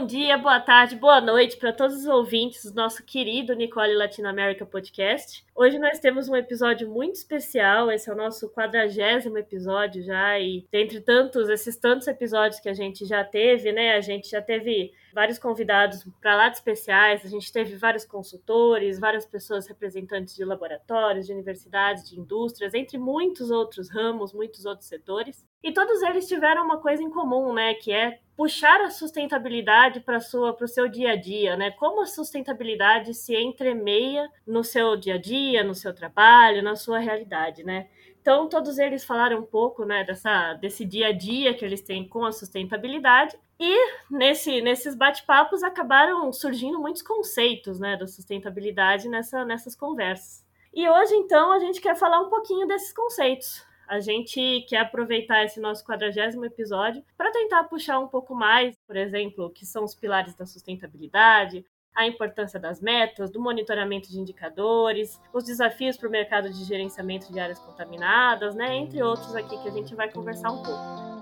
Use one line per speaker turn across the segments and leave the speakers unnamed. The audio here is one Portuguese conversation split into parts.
Bom dia, boa tarde, boa noite para todos os ouvintes do nosso querido Nicole Latinoamérica Podcast. Hoje nós temos um episódio muito especial, esse é o nosso quadragésimo episódio já, e dentre tantos, esses tantos episódios que a gente já teve, né, a gente já teve vários convidados para lá de especiais, a gente teve vários consultores, várias pessoas representantes de laboratórios, de universidades, de indústrias, entre muitos outros ramos, muitos outros setores. E todos eles tiveram uma coisa em comum, né, que é puxar a sustentabilidade para sua para o seu dia a dia, né? Como a sustentabilidade se entremeia no seu dia a dia, no seu trabalho, na sua realidade, né? Então todos eles falaram um pouco, né, dessa desse dia a dia que eles têm com a sustentabilidade e nesse nesses bate-papos acabaram surgindo muitos conceitos, né, da sustentabilidade nessa nessas conversas. E hoje então a gente quer falar um pouquinho desses conceitos a gente quer aproveitar esse nosso quadragésimo episódio para tentar puxar um pouco mais, por exemplo, o que são os pilares da sustentabilidade, a importância das metas, do monitoramento de indicadores, os desafios para o mercado de gerenciamento de áreas contaminadas, né, entre outros aqui que a gente vai conversar um pouco.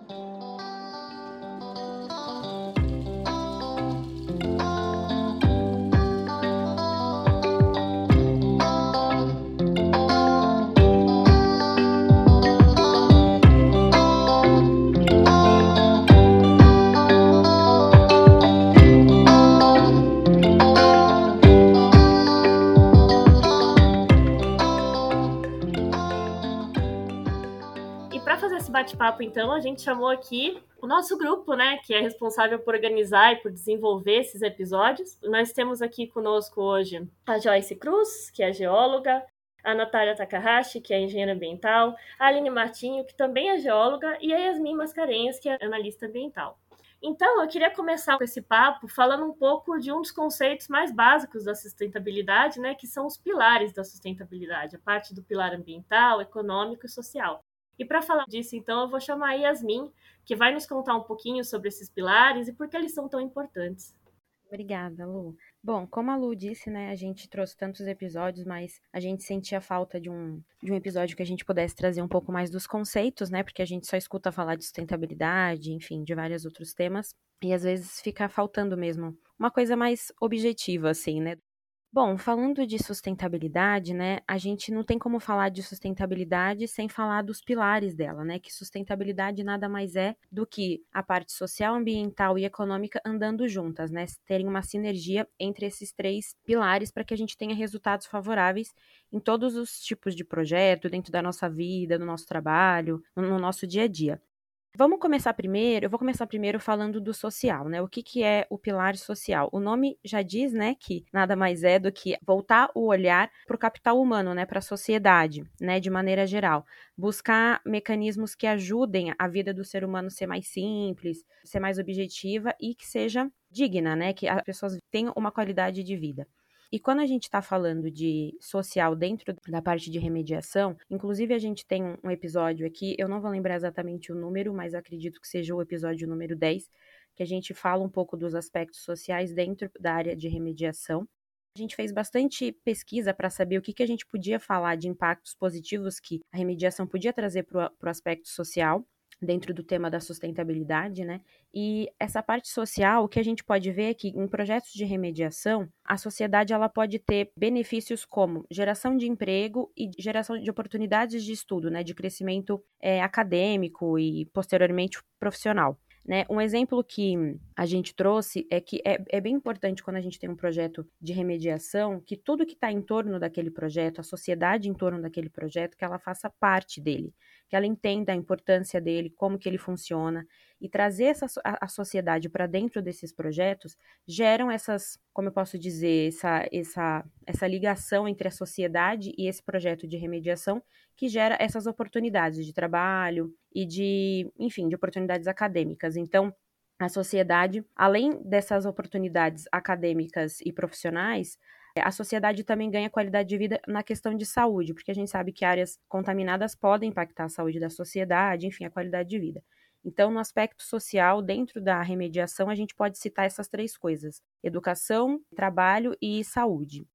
Bate-papo, então, a gente chamou aqui o nosso grupo, né, que é responsável por organizar e por desenvolver esses episódios. Nós temos aqui conosco hoje a Joyce Cruz, que é geóloga, a Natália Takahashi, que é engenheira ambiental, a Aline Martinho, que também é geóloga, e a Yasmin Mascarenhas, que é analista ambiental. Então, eu queria começar com esse papo falando um pouco de um dos conceitos mais básicos da sustentabilidade, né, que são os pilares da sustentabilidade, a parte do pilar ambiental, econômico e social. E para falar disso, então, eu vou chamar a Yasmin, que vai nos contar um pouquinho sobre esses pilares e por que eles são tão importantes.
Obrigada, Lu. Bom, como a Lu disse, né, a gente trouxe tantos episódios, mas a gente sentia falta de um, de um episódio que a gente pudesse trazer um pouco mais dos conceitos, né, porque a gente só escuta falar de sustentabilidade, enfim, de vários outros temas, e às vezes fica faltando mesmo uma coisa mais objetiva, assim, né, Bom, falando de sustentabilidade, né, a gente não tem como falar de sustentabilidade sem falar dos pilares dela, né? Que sustentabilidade nada mais é do que a parte social, ambiental e econômica andando juntas, né? Terem uma sinergia entre esses três pilares para que a gente tenha resultados favoráveis em todos os tipos de projeto, dentro da nossa vida, no nosso trabalho, no nosso dia a dia. Vamos começar primeiro, eu vou começar primeiro falando do social, né? O que, que é o pilar social? O nome já diz, né, que nada mais é do que voltar o olhar para o capital humano, né, para a sociedade, né, de maneira geral. Buscar mecanismos que ajudem a vida do ser humano ser mais simples, ser mais objetiva e que seja digna, né, que as pessoas tenham uma qualidade de vida. E quando a gente está falando de social dentro da parte de remediação, inclusive a gente tem um episódio aqui, eu não vou lembrar exatamente o número, mas acredito que seja o episódio número 10, que a gente fala um pouco dos aspectos sociais dentro da área de remediação. A gente fez bastante pesquisa para saber o que, que a gente podia falar de impactos positivos que a remediação podia trazer para o aspecto social dentro do tema da sustentabilidade, né? E essa parte social, o que a gente pode ver é que em projetos de remediação, a sociedade ela pode ter benefícios como geração de emprego e geração de oportunidades de estudo, né? De crescimento é, acadêmico e posteriormente profissional. Né? Um exemplo que a gente trouxe é que é, é, bem importante quando a gente tem um projeto de remediação que tudo que está em torno daquele projeto, a sociedade em torno daquele projeto, que ela faça parte dele que ela entenda a importância dele, como que ele funciona, e trazer essa, a, a sociedade para dentro desses projetos geram essas, como eu posso dizer, essa, essa, essa ligação entre a sociedade e esse projeto de remediação que gera essas oportunidades de trabalho e de, enfim, de oportunidades acadêmicas. Então, a sociedade, além dessas oportunidades acadêmicas e profissionais, a sociedade também ganha qualidade de vida na questão de saúde, porque a gente sabe que áreas contaminadas podem impactar a saúde da sociedade, enfim, a qualidade de vida. Então, no aspecto social, dentro da remediação, a gente pode citar essas três coisas: educação, trabalho e saúde.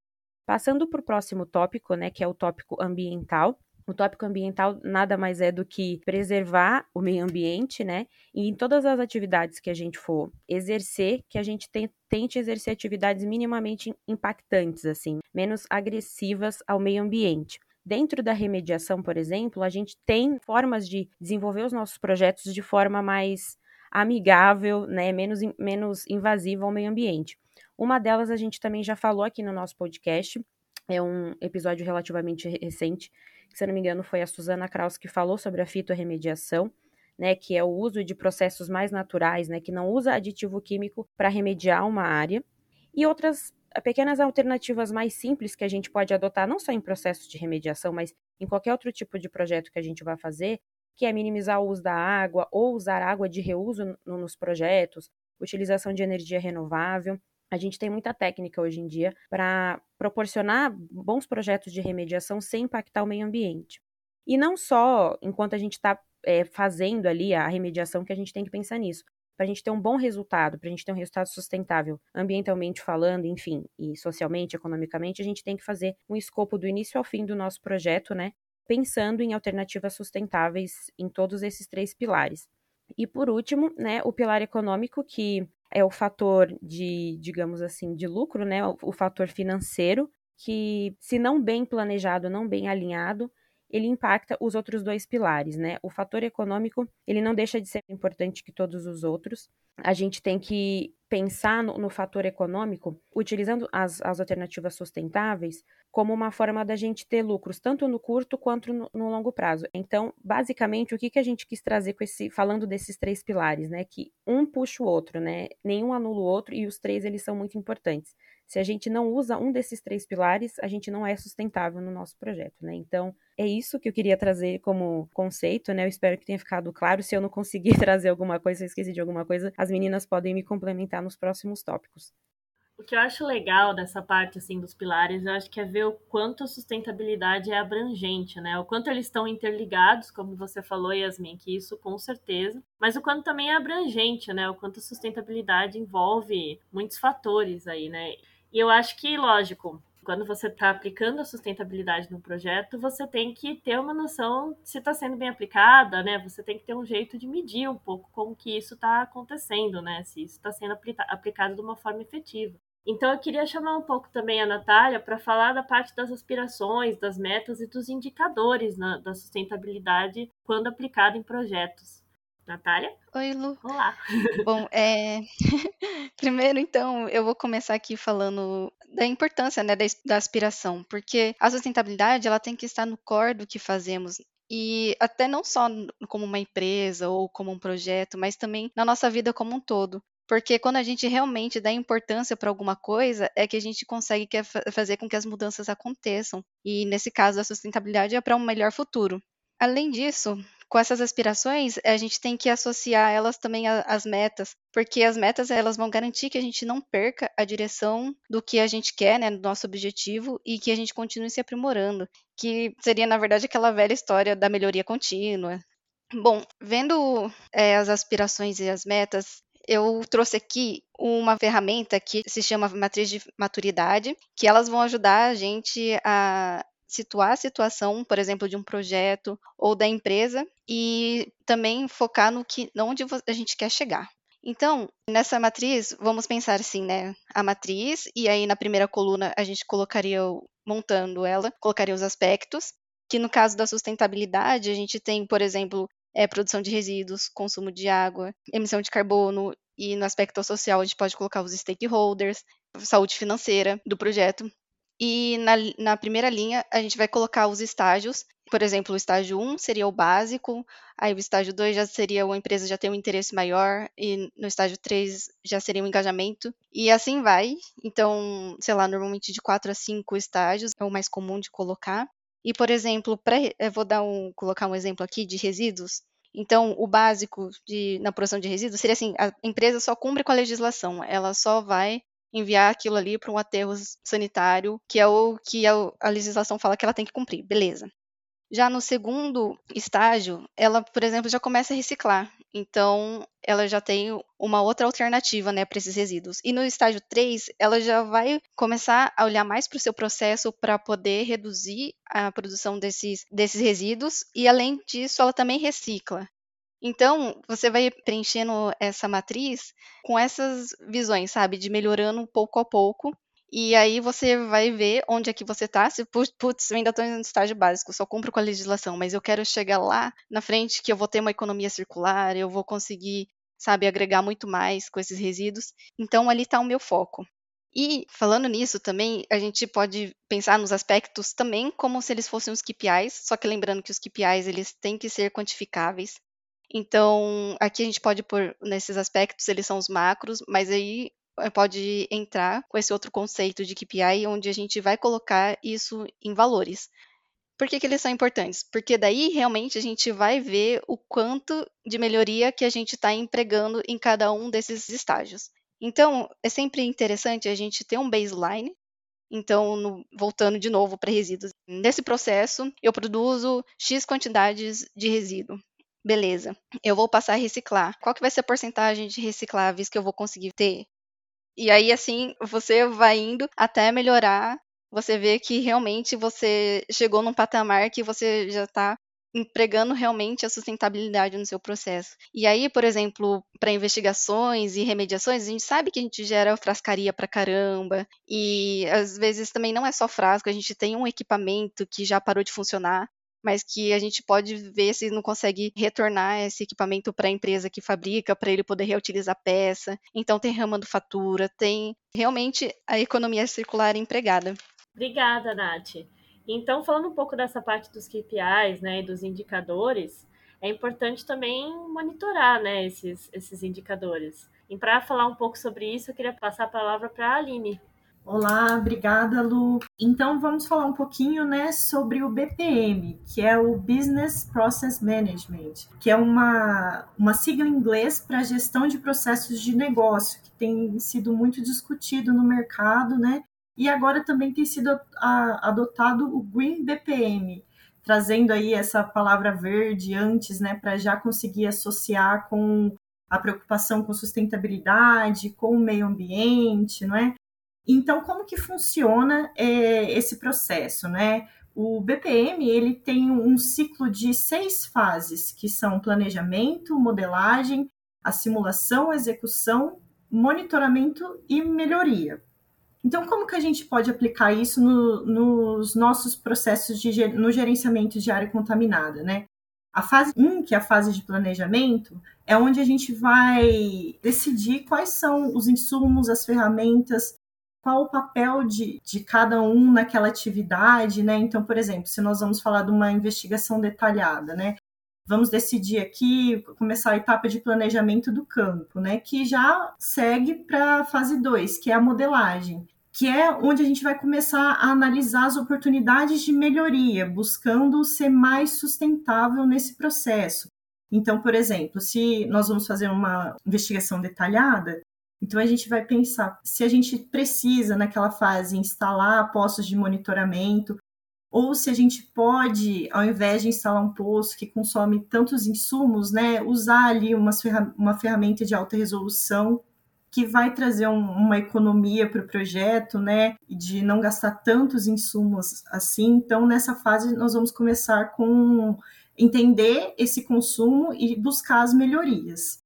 Passando para o próximo tópico, né, que é o tópico ambiental, O tópico ambiental nada mais é do que preservar o meio ambiente, né? E em todas as atividades que a gente for exercer, que a gente tente exercer atividades minimamente impactantes, assim, menos agressivas ao meio ambiente. Dentro da remediação, por exemplo, a gente tem formas de desenvolver os nossos projetos de forma mais amigável, né, menos, menos invasiva ao meio ambiente. Uma delas a gente também já falou aqui no nosso podcast, é um episódio relativamente recente, que se não me engano foi a Suzana Kraus que falou sobre a fitorremediação, né, que é o uso de processos mais naturais, né, que não usa aditivo químico para remediar uma área. E outras pequenas alternativas mais simples que a gente pode adotar, não só em processos de remediação, mas em qualquer outro tipo de projeto que a gente vai fazer, que é minimizar o uso da água ou usar água de reuso nos projetos, utilização de energia renovável. A gente tem muita técnica hoje em dia para proporcionar bons projetos de remediação sem impactar o meio ambiente. E não só enquanto a gente está é, fazendo ali a remediação que a gente tem que pensar nisso, para a gente ter um bom resultado, para a gente ter um resultado sustentável, ambientalmente falando, enfim, e socialmente, economicamente, a gente tem que fazer um escopo do início ao fim do nosso projeto, né? Pensando em alternativas sustentáveis em todos esses três pilares. E por último, né, o pilar econômico, que é o fator de, digamos assim, de lucro, né, o, o fator financeiro, que se não bem planejado, não bem alinhado, ele impacta os outros dois pilares, né? O fator econômico, ele não deixa de ser importante que todos os outros. A gente tem que pensar no, no fator econômico, utilizando as, as alternativas sustentáveis, como uma forma da gente ter lucros, tanto no curto quanto no, no, longo prazo. Então, basicamente, o que, que a gente quis trazer com esse, falando desses três pilares, né? Que um puxa o outro, né? Nenhum anula o outro e os três eles são muito importantes. Se a gente não usa um desses três pilares, a gente não é sustentável no nosso projeto, né? Então, é isso que eu queria trazer como conceito, né? Eu espero que tenha ficado claro. Se eu não conseguir trazer alguma coisa, se eu esqueci de alguma coisa, as meninas podem me complementar nos próximos tópicos.
O que eu acho legal dessa parte assim dos pilares, eu acho que é ver o quanto a sustentabilidade é abrangente, né? O quanto eles estão interligados, como você falou, Yasmin, que isso com certeza, mas o quanto também é abrangente, né? O quanto a sustentabilidade envolve muitos fatores aí, né? E eu acho que, lógico, quando você está aplicando a sustentabilidade no projeto, você tem que ter uma noção se está sendo bem aplicada, né? Você tem que ter um jeito de medir um pouco como que isso está acontecendo, né? Se isso está sendo aplicado de uma forma efetiva. Então eu queria chamar um pouco também a Natália para falar da parte das aspirações, das metas e dos indicadores na, da sustentabilidade quando aplicado em projetos. Natália?
Oi, Lu.
Olá.
Bom, é... primeiro, então, eu vou começar aqui falando da importância né, da, da aspiração, porque a sustentabilidade ela tem que estar no core do que fazemos e até não só como uma empresa ou como um projeto, mas também na nossa vida como um todo. Porque quando a gente realmente dá importância para alguma coisa, é que a gente consegue fazer com que as mudanças aconteçam. E nesse caso, a sustentabilidade é para um melhor futuro. Além disso, com essas aspirações, a gente tem que associar elas também às metas, porque as metas elas vão garantir que a gente não perca a direção do que a gente quer, né, do nosso objetivo, e que a gente continue se aprimorando, que seria, na verdade, aquela velha história da melhoria contínua. Bom, vendo é, as aspirações e as metas, eu trouxe aqui uma ferramenta que se chama matriz de maturidade, que elas vão ajudar a gente a situar a situação, por exemplo, de um projeto ou da empresa e também focar no que, onde a gente quer chegar. Então, nessa matriz, vamos pensar assim, né? A matriz, e aí na primeira coluna a gente colocaria, montando ela, colocaria os aspectos, que no caso da sustentabilidade, a gente tem, por exemplo, é, produção de resíduos, consumo de água, emissão de carbono, e no aspecto social a gente pode colocar os stakeholders, saúde financeira do projeto. E na, na primeira linha, a gente vai colocar os estágios. Por exemplo, o estágio 1 seria o básico, aí o estágio 2 já seria a empresa já ter um interesse maior, e no estágio 3 já seria um engajamento, e assim vai. Então, sei lá, normalmente de 4 a 5 estágios é o mais comum de colocar. E, por exemplo, vou dar um, colocar um exemplo aqui de resíduos. Então, o básico de, na produção de resíduos seria assim: a empresa só cumpre com a legislação, ela só vai enviar aquilo ali para um aterro sanitário, que é o que a, legislação fala que ela tem que cumprir, beleza. Já no segundo estágio, ela, por exemplo, já começa a reciclar. Então, ela já tem uma outra alternativa, né, para esses resíduos. E no estágio 3, ela já vai começar a olhar mais para o seu processo para poder reduzir a produção desses, desses resíduos e, além disso, ela também recicla. Então, você vai preenchendo essa matriz com essas visões, sabe, de melhorando pouco a pouco e aí você vai ver onde é que você está. Se, putz, eu ainda estou no estágio básico, só cumpro com a legislação, mas eu quero chegar lá na frente que eu vou ter uma economia circular, eu vou conseguir, sabe, agregar muito mais com esses resíduos. Então ali está o meu foco. E falando nisso também, a gente pode pensar nos aspectos também como se eles fossem os KPIs, só que lembrando que os KPIs eles têm que ser quantificáveis. Então, aqui a gente pode pôr nesses aspectos, eles são os macros, mas aí eh, pode entrar com esse outro conceito de KPI, onde a gente vai colocar isso em valores. Por que, que, eles são importantes? Porque daí realmente a gente vai ver o quanto de melhoria que a gente está empregando em cada um desses estágios. Então, é sempre interessante a gente ter um baseline. Então, no, voltando de novo para resíduos. Nesse processo, eu produzo X quantidades de resíduo. Beleza, eu vou passar a reciclar. Qual que vai ser a porcentagem de recicláveis que eu vou conseguir ter? E aí, assim, você vai indo até melhorar. Você vê que realmente você chegou num patamar que você já está empregando realmente a sustentabilidade no seu processo. E aí, por exemplo, para investigações e remediações, a gente sabe que a gente gera frascaria para caramba, e às vezes também não é só frasco, a gente tem um equipamento que já parou de funcionar, mas que a gente pode ver se não consegue retornar esse equipamento para a empresa que fabrica, para ele poder reutilizar a peça. Então tem remanufatura, tem realmente a economia circular empregada.
Obrigada, Nath. Então, falando um pouco dessa parte dos KPIs, né, e dos indicadores, é importante também monitorar, né, esses, esses indicadores. E para falar um pouco sobre isso, eu queria passar a palavra para a Aline.
Olá, obrigada, Lu. Então vamos falar um pouquinho, né, sobre o BPM, que é o Business Process Management, que é uma, uma sigla em inglês para gestão de processos de negócio, que tem sido muito discutido no mercado, né? E agora também tem sido adotado o Green BPM, trazendo aí essa palavra verde antes, né, para já conseguir associar com a preocupação com sustentabilidade, com o meio ambiente, não é? Então, como que funciona é, esse processo, né? O BPM ele tem um ciclo de seis fases, que são planejamento, modelagem, a simulação, execução, monitoramento e melhoria. Então, como que a gente pode aplicar isso no, nos nossos processos de, no gerenciamento de área contaminada, né? A fase 1, que é a fase de planejamento, é onde a gente vai decidir quais são os insumos, as ferramentas, qual o papel de, de cada um naquela atividade, né? Então, por exemplo, se nós vamos falar de uma investigação detalhada, né? Vamos decidir aqui, começar a etapa de planejamento do campo, né? Que já segue para a fase 2, que é a modelagem, que é onde a gente vai começar a analisar as oportunidades de melhoria, buscando ser mais sustentável nesse processo. Então, por exemplo, se nós vamos fazer uma investigação detalhada, então a gente vai pensar se a gente precisa naquela fase instalar postos de monitoramento ou se a gente pode, ao invés de instalar um posto que consome tantos insumos, né, usar ali uma, uma ferramenta de alta resolução que vai trazer um, uma economia para o projeto, né, de não gastar tantos insumos assim. Então, nessa fase, nós vamos começar com entender esse consumo e buscar as melhorias.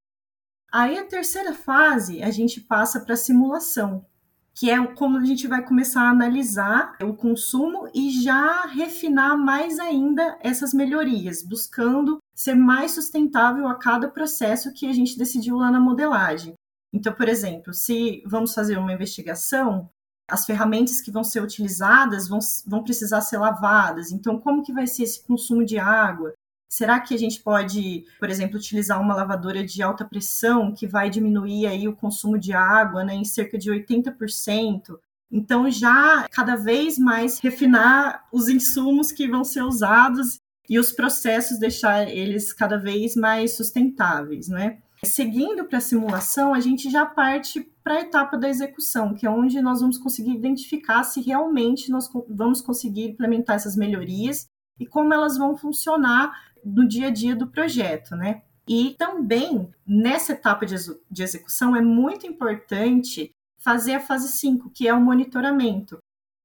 Aí a terceira fase a gente passa para a simulação, que é como a gente vai começar a analisar o consumo e já refinar mais ainda essas melhorias, buscando ser mais sustentável a cada processo que a gente decidiu lá na modelagem. Então, por exemplo, se vamos fazer uma investigação, as ferramentas que vão ser utilizadas vão, vão precisar ser lavadas. Então, como que vai ser esse consumo de água? Será que a gente pode, por exemplo, utilizar uma lavadora de alta pressão que vai diminuir aí o consumo de água né, em cerca de 80%? Então, já cada vez mais refinar os insumos que vão ser usados e os processos deixar eles cada vez mais sustentáveis, né? Seguindo para a simulação, a gente já parte para a etapa da execução, que é onde nós vamos conseguir identificar se realmente nós vamos conseguir implementar essas melhorias e como elas vão funcionar no dia a dia do projeto, né? E também, nessa etapa de, de execução, é muito importante fazer a fase 5, que é o monitoramento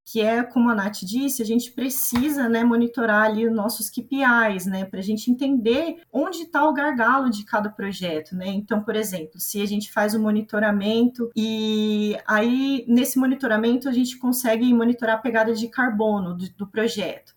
que é, como a Nath disse, a gente precisa né, monitorar ali os nossos KPIs, né, para a gente entender onde está o gargalo de cada projeto, né? Então, por exemplo, se a gente faz o um monitoramento e aí nesse monitoramento a gente consegue monitorar a pegada de carbono do, do projeto.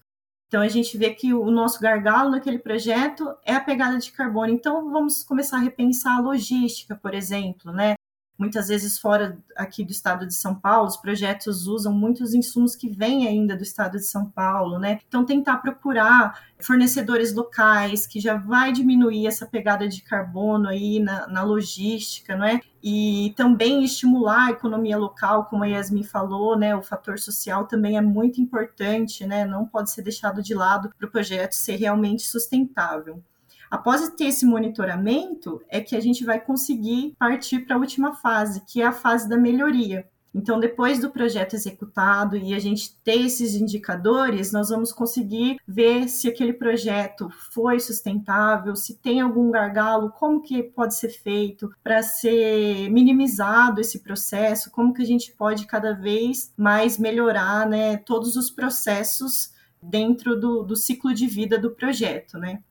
Então a gente vê que o nosso gargalo naquele projeto é a pegada de carbono. Então vamos começar a repensar a logística, por exemplo, né? Muitas vezes fora aqui do estado de São Paulo, os projetos usam muitos insumos que vêm ainda do estado de São Paulo, né? Então tentar procurar fornecedores locais que já vai diminuir essa pegada de carbono aí na, na logística, não é? E também estimular a economia local, como a Yasmin falou, né? O fator social também é muito importante, né? Não pode ser deixado de lado para o projeto ser realmente sustentável. Após ter esse monitoramento, é que a gente vai conseguir partir para a última fase, que é a fase da melhoria. Então, depois do projeto executado e a gente ter esses indicadores, nós vamos conseguir ver se aquele projeto foi sustentável, se tem algum gargalo, como que pode ser feito para ser minimizado esse processo, como que a gente pode cada vez mais melhorar né, todos os processos dentro do, do ciclo de vida do projeto, né?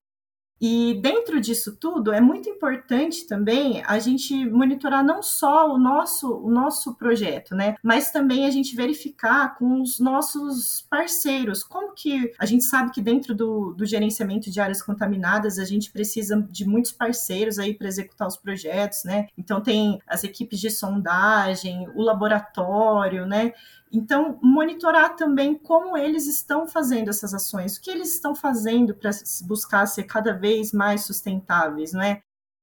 E dentro disso tudo, é muito importante também a gente monitorar não só o nosso, o nosso projeto, né? Mas também a gente verificar com os nossos parceiros. Como que a gente sabe que dentro do, do gerenciamento de áreas contaminadas a gente precisa de muitos parceiros aí para executar os projetos, né? Então tem as equipes de sondagem, o laboratório, né? Então, monitorar também como eles estão fazendo essas ações, o que eles estão fazendo para buscar ser cada vez mais sustentáveis, não é?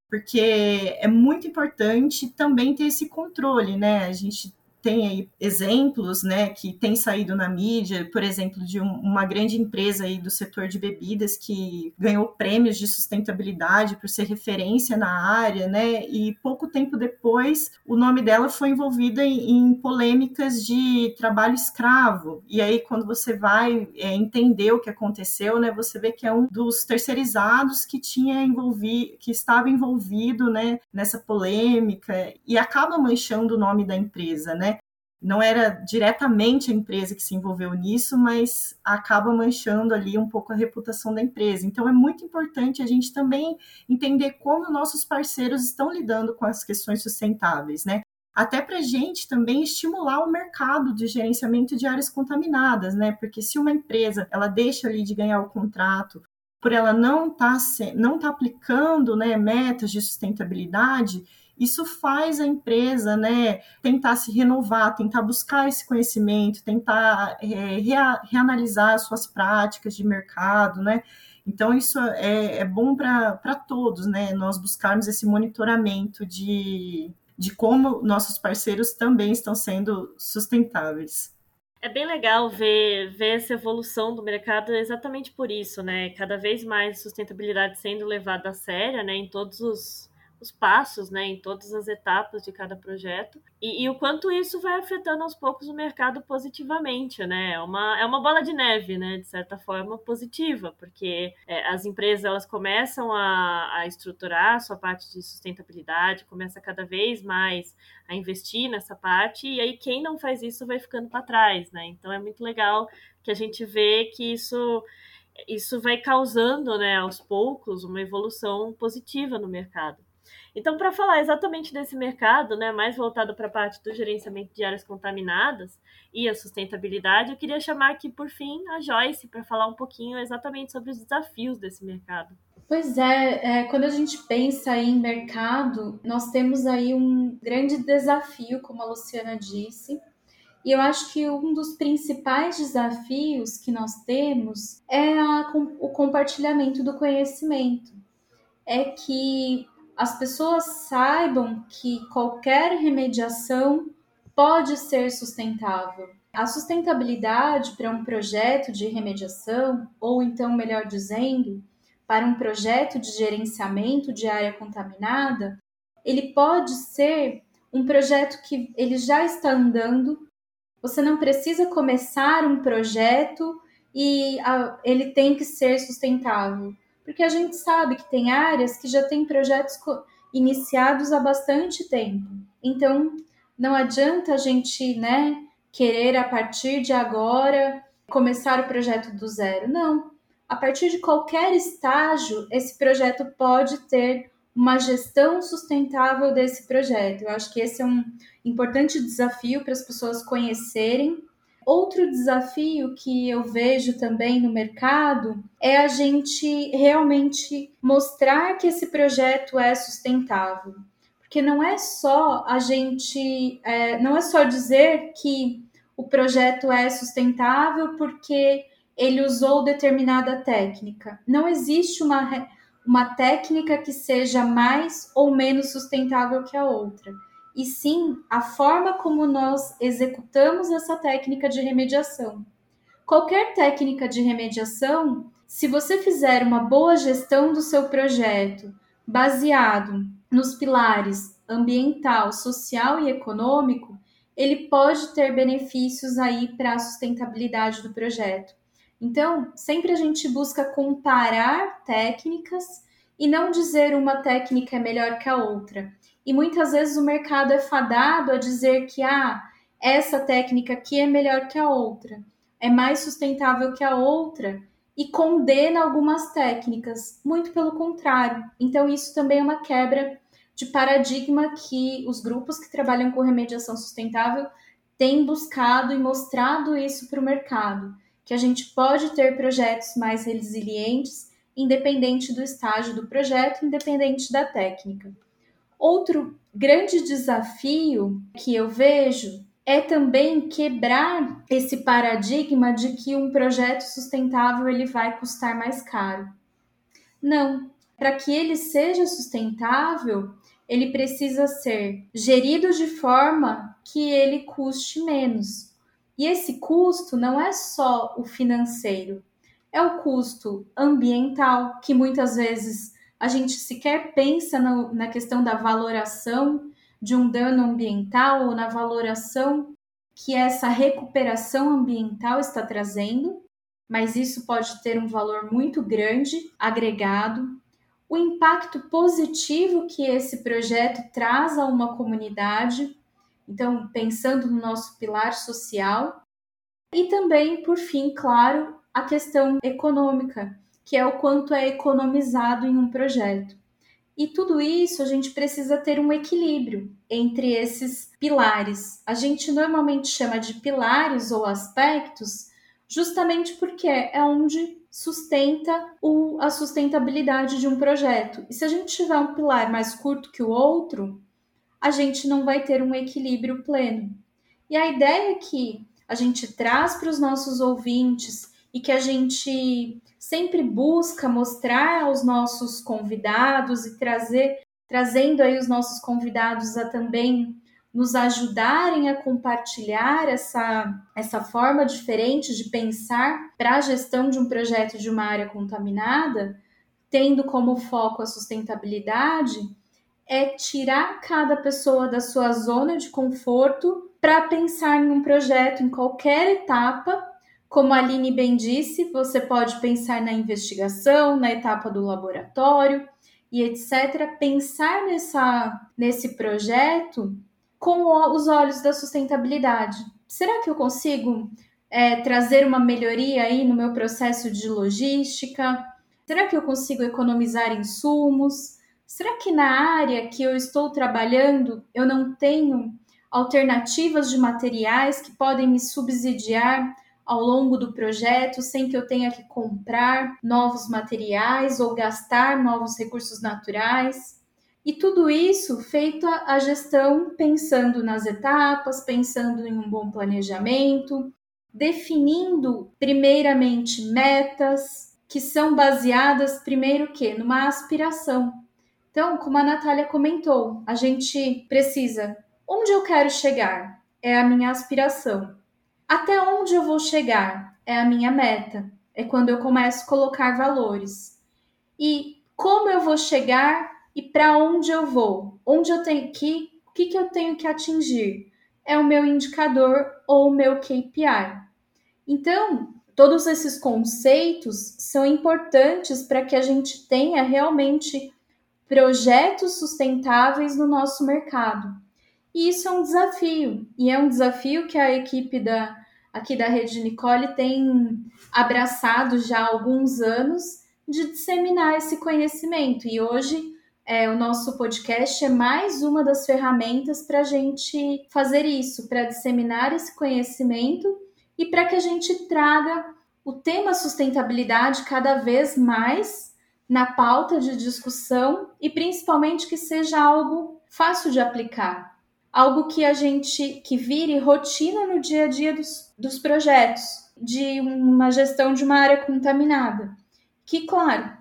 Porque é muito importante também ter esse controle, né? A gente tem aí exemplos, né, que tem saído na mídia, por exemplo, de um, uma grande empresa aí do setor de bebidas que ganhou prêmios de sustentabilidade por ser referência na área, né, e pouco tempo depois o nome dela foi envolvida em, em polêmicas de trabalho escravo. E aí quando você vai é, entender o que aconteceu, né, você vê que é um dos terceirizados que tinha envolvido, que estava envolvido, né, nessa polêmica e acaba manchando o nome da empresa, né? Não era diretamente a empresa que se envolveu nisso, mas acaba manchando ali um pouco a reputação da empresa. Então é muito importante a gente também entender como nossos parceiros estão lidando com as questões sustentáveis, né? Até para a gente também estimular o mercado de gerenciamento de áreas contaminadas, né? Porque se uma empresa ela deixa ali de ganhar o contrato por ela não estar tá, não tá aplicando né, metas de sustentabilidade, isso faz a empresa né, tentar se renovar, tentar buscar esse conhecimento, tentar é, rea, reanalisar suas práticas de mercado, né? Então, isso é, é bom para todos, né? Nós buscarmos esse monitoramento de, de como nossos parceiros também estão sendo sustentáveis.
É bem legal ver, ver essa evolução do mercado exatamente por isso, né? Cada vez mais sustentabilidade sendo levada a sério, né? Em todos os, os passos, né, em todas as etapas de cada projeto e, e, o quanto isso vai afetando aos poucos o mercado positivamente, né? É uma, é uma bola de neve, né, de certa forma positiva, porque é, as empresas elas começam a, a estruturar a sua parte de sustentabilidade, começa cada vez mais a investir nessa parte e aí quem não faz isso vai ficando para trás, né? Então é muito legal que a gente vê que isso isso vai causando, né, aos poucos, uma evolução positiva no mercado. Então, para falar exatamente desse mercado, né, mais voltado para a parte do gerenciamento de áreas contaminadas e a sustentabilidade, eu queria chamar aqui, por fim, a Joyce para falar um pouquinho exatamente sobre os desafios desse mercado.
Pois é, é, quando a gente pensa em mercado, nós temos aí um grande desafio, como a Luciana disse, e eu acho que um dos principais desafios que nós temos é a, o compartilhamento do conhecimento. É que as pessoas saibam que qualquer remediação pode ser sustentável. A sustentabilidade para um projeto de remediação, ou então, melhor dizendo, para um projeto de gerenciamento de área contaminada, ele pode ser um projeto que ele já está andando. Você não precisa começar um projeto e a, ele tem que ser sustentável Porque a gente sabe que tem áreas que já têm projetos iniciados há bastante tempo. Então, não adianta a gente, né, querer a partir de agora começar o projeto do zero. Não. A partir de qualquer estágio, esse projeto pode ter uma gestão sustentável desse projeto. Eu acho que esse é um importante desafio para as pessoas conhecerem. Outro desafio que eu vejo também no mercado é a gente realmente mostrar que esse projeto é sustentável. Porque não é só a gente, é, não é só dizer que o projeto é sustentável porque ele usou determinada técnica. Não existe uma, uma técnica que seja mais ou menos sustentável que a outra, e sim a forma como nós executamos essa técnica de remediação. Qualquer técnica de remediação, se você fizer uma boa gestão do seu projeto, baseado nos pilares ambiental, social e econômico, ele pode ter benefícios aí para a sustentabilidade do projeto. Então, sempre a gente busca comparar técnicas e não dizer uma técnica é melhor que a outra. E muitas vezes o mercado é fadado a dizer que ah, essa técnica aqui é melhor que a outra, é mais sustentável que a outra e condena algumas técnicas. Muito pelo contrário. Então, isso também é uma quebra de paradigma que os grupos que trabalham com remediação sustentável têm buscado e mostrado isso para o mercado, que a gente pode ter projetos mais resilientes, independente do estágio do projeto, independente da técnica. Outro grande desafio que eu vejo é também quebrar esse paradigma de que um projeto sustentável ele vai custar mais caro. Não, para que ele seja sustentável, ele precisa ser gerido de forma que ele custe menos. E esse custo não é só o financeiro, é o custo ambiental, que muitas vezes a gente sequer pensa no, na questão da valoração de um dano ambiental ou na valoração que essa recuperação ambiental está trazendo, mas isso pode ter um valor muito grande agregado. O impacto positivo que esse projeto traz a uma comunidade, então pensando no nosso pilar social, e também, por fim, claro, a questão econômica, que é o quanto é economizado em um projeto. E tudo isso a gente precisa ter um equilíbrio entre esses pilares. A gente normalmente chama de pilares ou aspectos justamente porque é onde sustenta o, a sustentabilidade de um projeto. E se a gente tiver um pilar mais curto que o outro, a gente não vai ter um equilíbrio pleno. E a ideia que a gente traz para os nossos ouvintes e que a gente sempre busca mostrar aos nossos convidados e trazer trazendo aí os nossos convidados a também nos ajudarem a compartilhar essa, essa forma diferente de pensar para a gestão de um projeto de uma área contaminada, tendo como foco a sustentabilidade, é tirar cada pessoa da sua zona de conforto para pensar em um projeto em qualquer etapa. Como a Aline bem disse, você pode pensar na investigação, na etapa do laboratório e etc. Pensar nessa, nesse projeto com os olhos da sustentabilidade. Será que eu consigo é, trazer uma melhoria aí no meu processo de logística? Será que eu consigo economizar insumos? Será que na área que eu estou trabalhando eu não tenho alternativas de materiais que podem me subsidiar ao longo do projeto sem que eu tenha que comprar novos materiais ou gastar novos recursos naturais? E tudo isso feito a, gestão pensando nas etapas, pensando em um bom planejamento, definindo primeiramente metas que são baseadas primeiro que numa aspiração. Então, como a Natália comentou, a gente precisa onde eu quero chegar é a minha aspiração. Até onde eu vou chegar é a minha meta. É quando eu começo a colocar valores. E como eu vou chegar e para onde eu vou, onde eu tenho que, o que, que eu tenho que atingir, é o meu indicador ou o meu KPI. Então, todos esses conceitos são importantes para que a gente tenha realmente projetos sustentáveis no nosso mercado. E isso é um desafio, e é um desafio que a equipe da, aqui da Rede Nicole tem abraçado já há alguns anos de disseminar esse conhecimento. E hoje é, o nosso podcast é mais uma das ferramentas para a gente fazer isso, para disseminar esse conhecimento e para que a gente traga o tema sustentabilidade cada vez mais na pauta de discussão e principalmente que seja algo fácil de aplicar algo que a gente que vire rotina no dia a dia dos, dos projetos de uma gestão de uma área contaminada. Que, claro,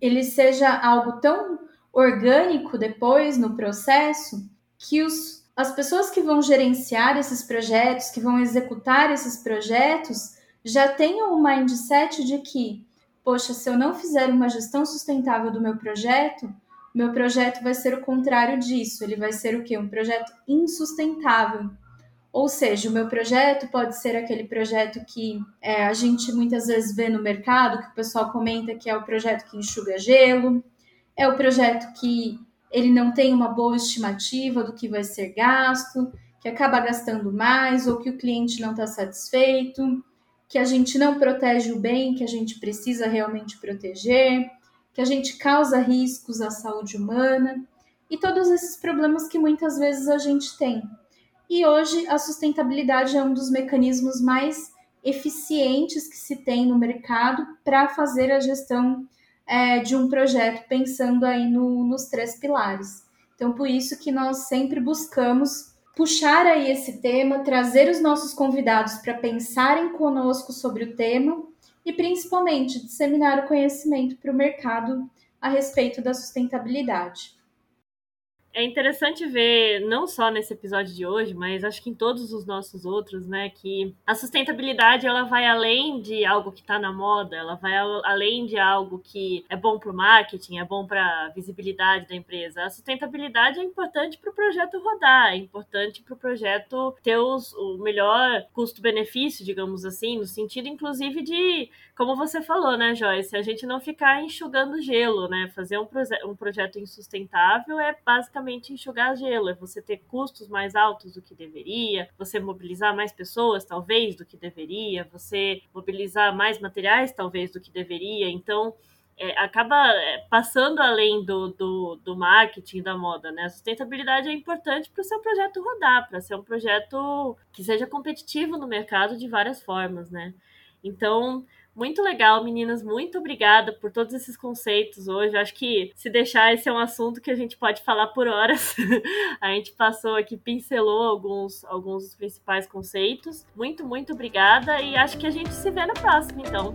ele seja algo tão orgânico depois no processo que os, as pessoas que vão gerenciar esses projetos, que vão executar esses projetos, já tenham o mindset de que, poxa, se eu não fizer uma gestão sustentável do meu projeto, meu projeto vai ser o contrário disso. Ele vai ser o quê? Um projeto insustentável. Ou seja, o meu projeto pode ser aquele projeto que é, a gente muitas vezes vê no mercado, que o pessoal comenta que é o projeto que enxuga gelo, é o projeto que ele não tem uma boa estimativa do que vai ser gasto, que acaba gastando mais, ou que o cliente não está satisfeito, que a gente não protege o bem que a gente precisa realmente proteger que a gente causa riscos à saúde humana e todos esses problemas que muitas vezes a gente tem. E hoje a sustentabilidade é um dos mecanismos mais eficientes que se tem no mercado para fazer a gestão é, de um projeto, pensando aí no, nos três pilares. Então, por isso que nós sempre buscamos puxar aí esse tema, trazer os nossos convidados para pensarem conosco sobre o tema e principalmente disseminar o conhecimento para o mercado a respeito da sustentabilidade
é interessante ver, não só nesse episódio de hoje, mas acho que em todos os nossos outros, né, que a sustentabilidade ela vai além de algo que está na moda, ela vai além de algo que é bom para o marketing, é bom para visibilidade da empresa. A sustentabilidade é importante para o projeto rodar, é importante para o projeto ter os, o melhor custo-benefício, digamos assim, no sentido inclusive de, como você falou, né, Joyce, a gente não ficar enxugando gelo, né, fazer um, um projeto insustentável é basicamente basicamente enxugar gelo, é você ter custos mais altos do que deveria, você mobilizar mais pessoas, talvez, do que deveria, você mobilizar mais materiais, talvez, do que deveria. Então, é, acaba é, passando além do, do, do, marketing da moda, né? A sustentabilidade é importante para o seu projeto rodar, para ser um projeto que seja competitivo no mercado de várias formas, né? Então, muito legal, meninas. Muito obrigada por todos esses conceitos hoje. Acho que se deixar, esse é um assunto que a gente pode falar por horas. a gente passou aqui, pincelou alguns, alguns dos principais conceitos. Muito, muito obrigada e acho que a gente se vê na próxima, então.